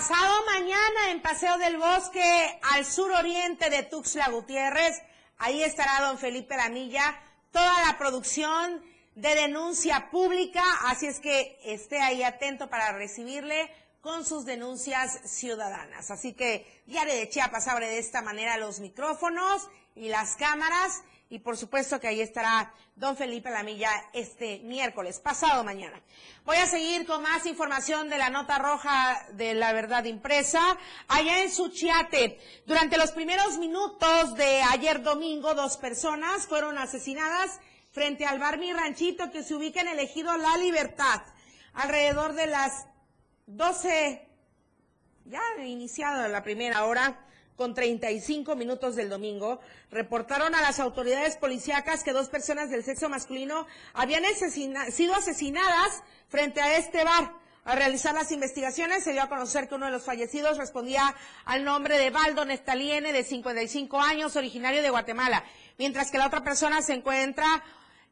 Pasa Pasado mañana en Paseo del Bosque, al suroriente de Tuxtla Gutiérrez, ahí estará don Felipe Lamilla, toda la producción de denuncia pública, así es que esté ahí atento para recibirle con sus denuncias ciudadanas. Así que Diario de Chiapas abre de esta manera los micrófonos y las cámaras y por supuesto que ahí estará don Felipe Lamilla este miércoles, pasado mañana. Voy a seguir con más información de la nota roja de la verdad impresa. Allá en Suchiate, durante los primeros minutos de ayer domingo, dos personas fueron asesinadas frente al bar Mi Ranchito que se ubica en el ejido La Libertad, alrededor de las 12, ya iniciado la primera hora, con 35 minutos del domingo, reportaron a las autoridades policíacas que dos personas del sexo masculino habían sido asesinadas frente a este bar. Al realizar las investigaciones se dio a conocer que uno de los fallecidos respondía al nombre de Baldo Nestaliene, de 55 años, originario de Guatemala, mientras que la otra persona se encuentra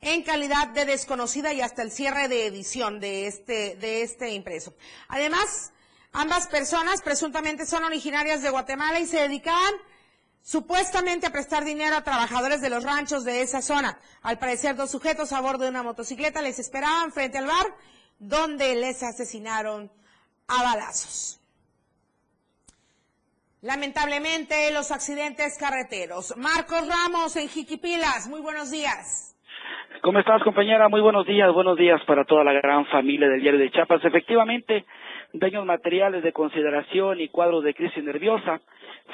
en calidad de desconocida y hasta el cierre de edición de este, de este impreso. Además, ambas personas presuntamente son originarias de Guatemala y se dedicaban supuestamente a prestar dinero a trabajadores de los ranchos de esa zona. Al parecer, dos sujetos a bordo de una motocicleta les esperaban frente al bar, donde les asesinaron a balazos. Lamentablemente, los accidentes carreteros. Marcos Ramos en Jiquipilas, muy buenos días. ¿Cómo estás, compañera? Muy buenos días, buenos días para toda la gran familia del diario de Chiapas. Efectivamente, daños materiales de consideración y cuadros de crisis nerviosa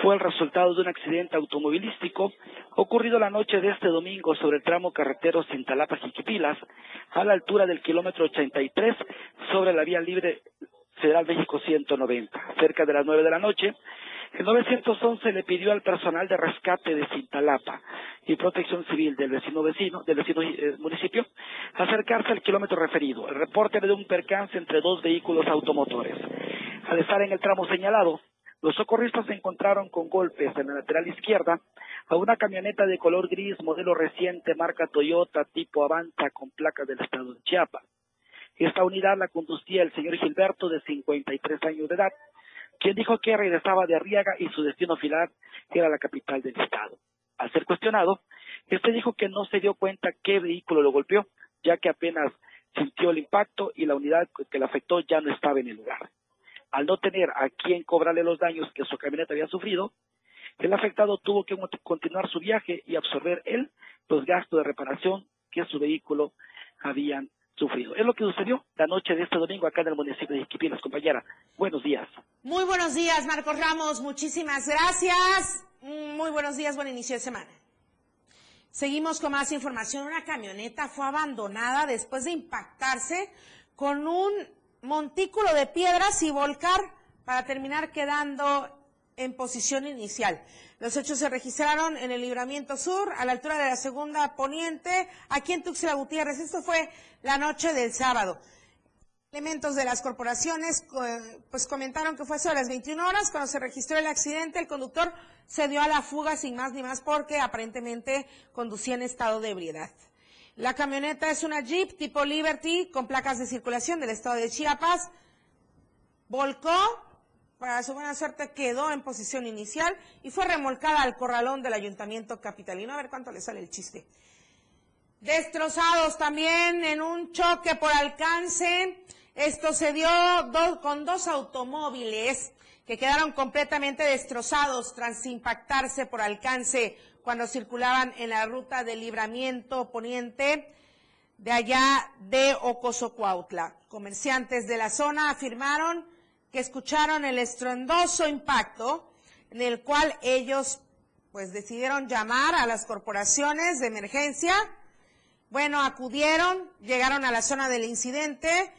fue el resultado de un accidente automovilístico ocurrido la noche de este domingo sobre el tramo carretero Cintalapa-Jiquipilas, a la altura del kilómetro 83 sobre la vía libre Federal México 190. Cerca de las nueve de la noche, el 911 le pidió al personal de rescate de Cintalapa y protección civil del vecino vecino, del vecino eh, municipio, acercarse al kilómetro referido. El reporte de un percance entre dos vehículos automotores. Al estar en el tramo señalado, los socorristas encontraron con golpes en la lateral izquierda a una camioneta de color gris modelo reciente marca Toyota tipo Avanza con placas del estado de Chiapas. Esta unidad la conducía el señor Gilberto de 53 años de edad, quien dijo que regresaba de Arriaga y su destino final era la capital del estado. Al ser cuestionado, este dijo que no se dio cuenta qué vehículo lo golpeó, ya que apenas sintió el impacto y la unidad que le afectó ya no estaba en el lugar. Al no tener a quien cobrarle los daños que su camioneta había sufrido, el afectado tuvo que continuar su viaje y absorber él los gastos de reparación que su vehículo habían sufrido. Es lo que sucedió la noche de este domingo acá en el municipio de Iquipinas, compañera. Buenos días. Muy buenos días, Marcos Ramos. Muchísimas gracias. Muy buenos días, buen inicio de semana. Seguimos con más información. Una camioneta fue abandonada después de impactarse con un montículo de piedras y volcar para terminar quedando en posición inicial. Los hechos se registraron en el Libramiento Sur, a la altura de la segunda poniente, aquí en Tuxtla Gutiérrez. Esto fue la noche del sábado. Elementos de las corporaciones pues comentaron que fue sobre las 21 horas cuando se registró el accidente. El conductor se dio a la fuga sin más ni más porque aparentemente conducía en estado de ebriedad. La camioneta es una Jeep tipo Liberty con placas de circulación del estado de Chiapas. Volcó para su buena suerte quedó en posición inicial y fue remolcada al corralón del ayuntamiento capitalino. A ver cuánto le sale el chiste. Destrozados también en un choque por alcance. Esto se dio con dos automóviles que quedaron completamente destrozados tras impactarse por alcance cuando circulaban en la ruta de libramiento poniente de allá de Ocosocuautla. Comerciantes de la zona afirmaron que escucharon el estruendoso impacto en el cual ellos pues decidieron llamar a las corporaciones de emergencia. Bueno, acudieron, llegaron a la zona del incidente.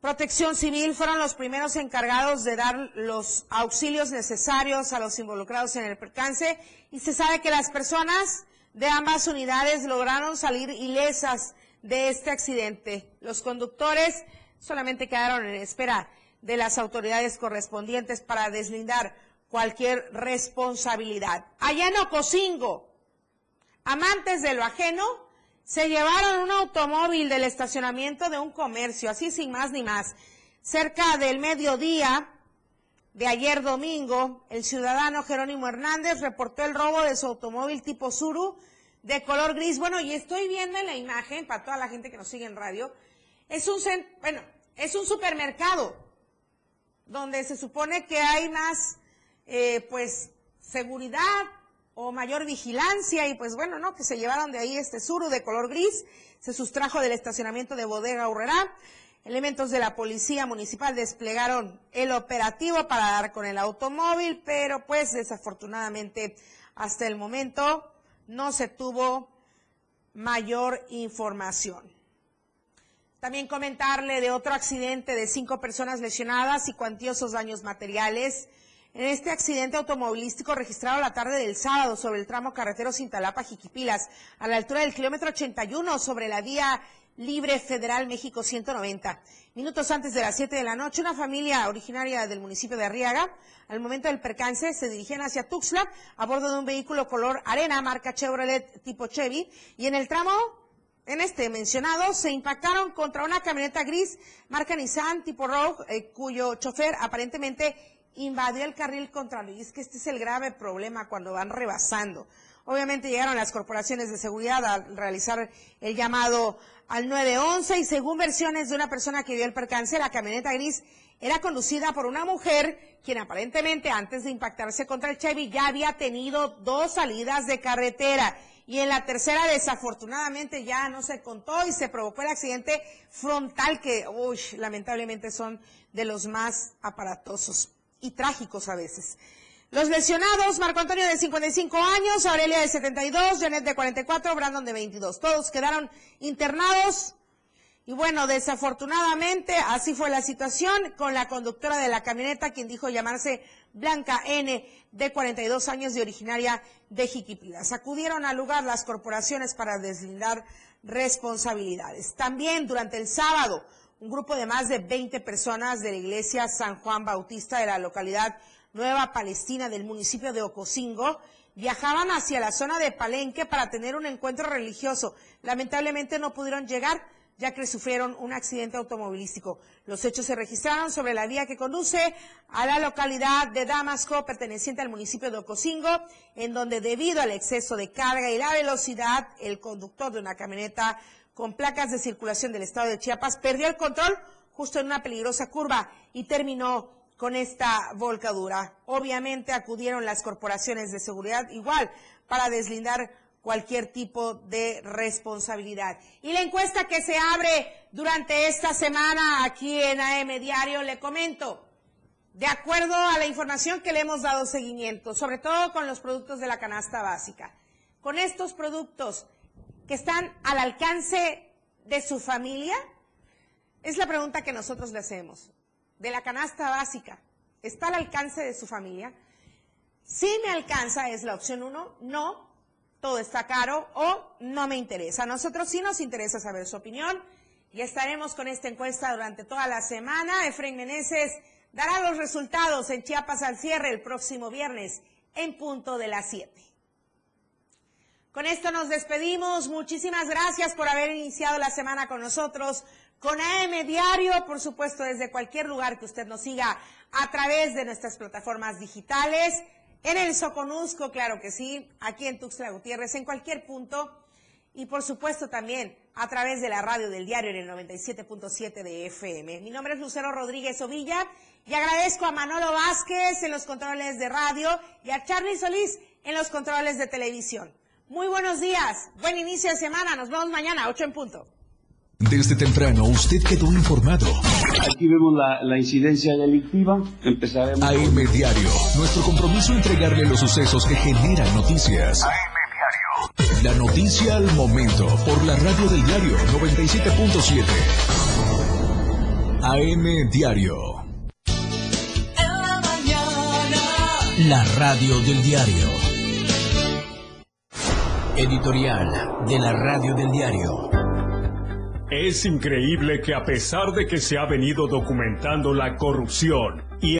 Protección Civil fueron los primeros encargados de dar los auxilios necesarios a los involucrados en el percance y se sabe que las personas de ambas unidades lograron salir ilesas de este accidente. Los conductores solamente quedaron en espera de las autoridades correspondientes para deslindar cualquier responsabilidad. Allá en Ocosingo, amantes de lo ajeno, se llevaron un automóvil del estacionamiento de un comercio, así sin más ni más. Cerca del mediodía de ayer domingo, el ciudadano Jerónimo Hernández reportó el robo de su automóvil tipo Suru de color gris. Bueno, y estoy viendo en la imagen, para toda la gente que nos sigue en radio, es un, bueno, es un supermercado donde se supone que hay más, eh, pues, seguridad o mayor vigilancia y pues bueno, ¿no? Que se llevaron de ahí este Suru de color gris, se sustrajo del estacionamiento de Bodega Urrera. Elementos de la policía municipal desplegaron el operativo para dar con el automóvil, pero pues desafortunadamente hasta el momento no se tuvo mayor información. También comentarle de otro accidente de cinco personas lesionadas y cuantiosos daños materiales. En este accidente automovilístico registrado la tarde del sábado sobre el tramo carretero Cintalapa-Jiquipilas, a la altura del kilómetro 81 sobre la vía Libre Federal México 190. Minutos antes de las 7 de la noche, una familia originaria del municipio de Arriaga, al momento del percance, se dirigían hacia Tuxtla a bordo de un vehículo color arena, marca Chevrolet tipo Chevy, y en el tramo, en este mencionado, se impactaron contra una camioneta gris, marca Nissan tipo Rogue, eh, cuyo chofer aparentemente invadió el carril contrario. Y es que este es el grave problema cuando van rebasando. Obviamente llegaron las corporaciones de seguridad a realizar el llamado al 911 y según versiones de una persona que vio el percance, la camioneta gris era conducida por una mujer quien aparentemente antes de impactarse contra el Chevy ya había tenido dos salidas de carretera y en la tercera desafortunadamente ya no se contó y se provocó el accidente frontal que uy, lamentablemente son de los más aparatosos y trágicos a veces. Los lesionados, Marco Antonio de 55 años, Aurelia de 72, Janet de 44, Brandon de 22. Todos quedaron internados. Y bueno, desafortunadamente así fue la situación con la conductora de la camioneta, quien dijo llamarse Blanca N, de 42 años, de originaria de Jiquipilas. Acudieron al lugar las corporaciones para deslindar responsabilidades. También durante el sábado, un grupo de más de 20 personas de la iglesia San Juan Bautista de la localidad Nueva Palestina del municipio de Ocosingo, viajaban hacia la zona de Palenque para tener un encuentro religioso. Lamentablemente no pudieron llegar ya que sufrieron un accidente automovilístico. Los hechos se registraron sobre la vía que conduce a la localidad de Damasco, perteneciente al municipio de Ocosingo, en donde debido al exceso de carga y la velocidad, el conductor de una camioneta con placas de circulación del estado de Chiapas perdió el control justo en una peligrosa curva y terminó con esta volcadura. Obviamente acudieron las corporaciones de seguridad igual para deslindar cualquier tipo de responsabilidad. Y la encuesta que se abre durante esta semana aquí en AM Diario, le comento, de acuerdo a la información que le hemos dado seguimiento, sobre todo con los productos de la canasta básica, con estos productos que están al alcance de su familia, es la pregunta que nosotros le hacemos de la canasta básica está al alcance de su familia. Si me alcanza es la opción uno, no, todo está caro o no me interesa. A nosotros sí nos interesa saber su opinión y estaremos con esta encuesta durante toda la semana. Efraín Meneses dará los resultados en Chiapas al cierre el próximo viernes en punto de las 7. Con esto nos despedimos. Muchísimas gracias por haber iniciado la semana con nosotros con AM Diario, por supuesto, desde cualquier lugar que usted nos siga a través de nuestras plataformas digitales, en el Soconusco, claro que sí, aquí en Tuxtla Gutiérrez, en cualquier punto, y por supuesto también a través de la radio del diario en el 97.7 de FM. Mi nombre es Lucero Rodríguez Ovilla y agradezco a Manolo Vázquez en los controles de radio y a Charlie Solís en los controles de televisión. Muy buenos días, buen inicio de semana, nos vemos mañana, 8 en punto. Desde temprano usted quedó informado. Aquí vemos la, incidencia delictiva. Empezaremos. AM Diario. Nuestro compromiso entregarle los sucesos que generan noticias. AM Diario. La noticia al momento por la radio del diario 97.7. AM Diario. En la mañana. La radio del diario. Editorial de la radio del diario. Es increíble que a pesar de que se ha venido documentando la corrupción y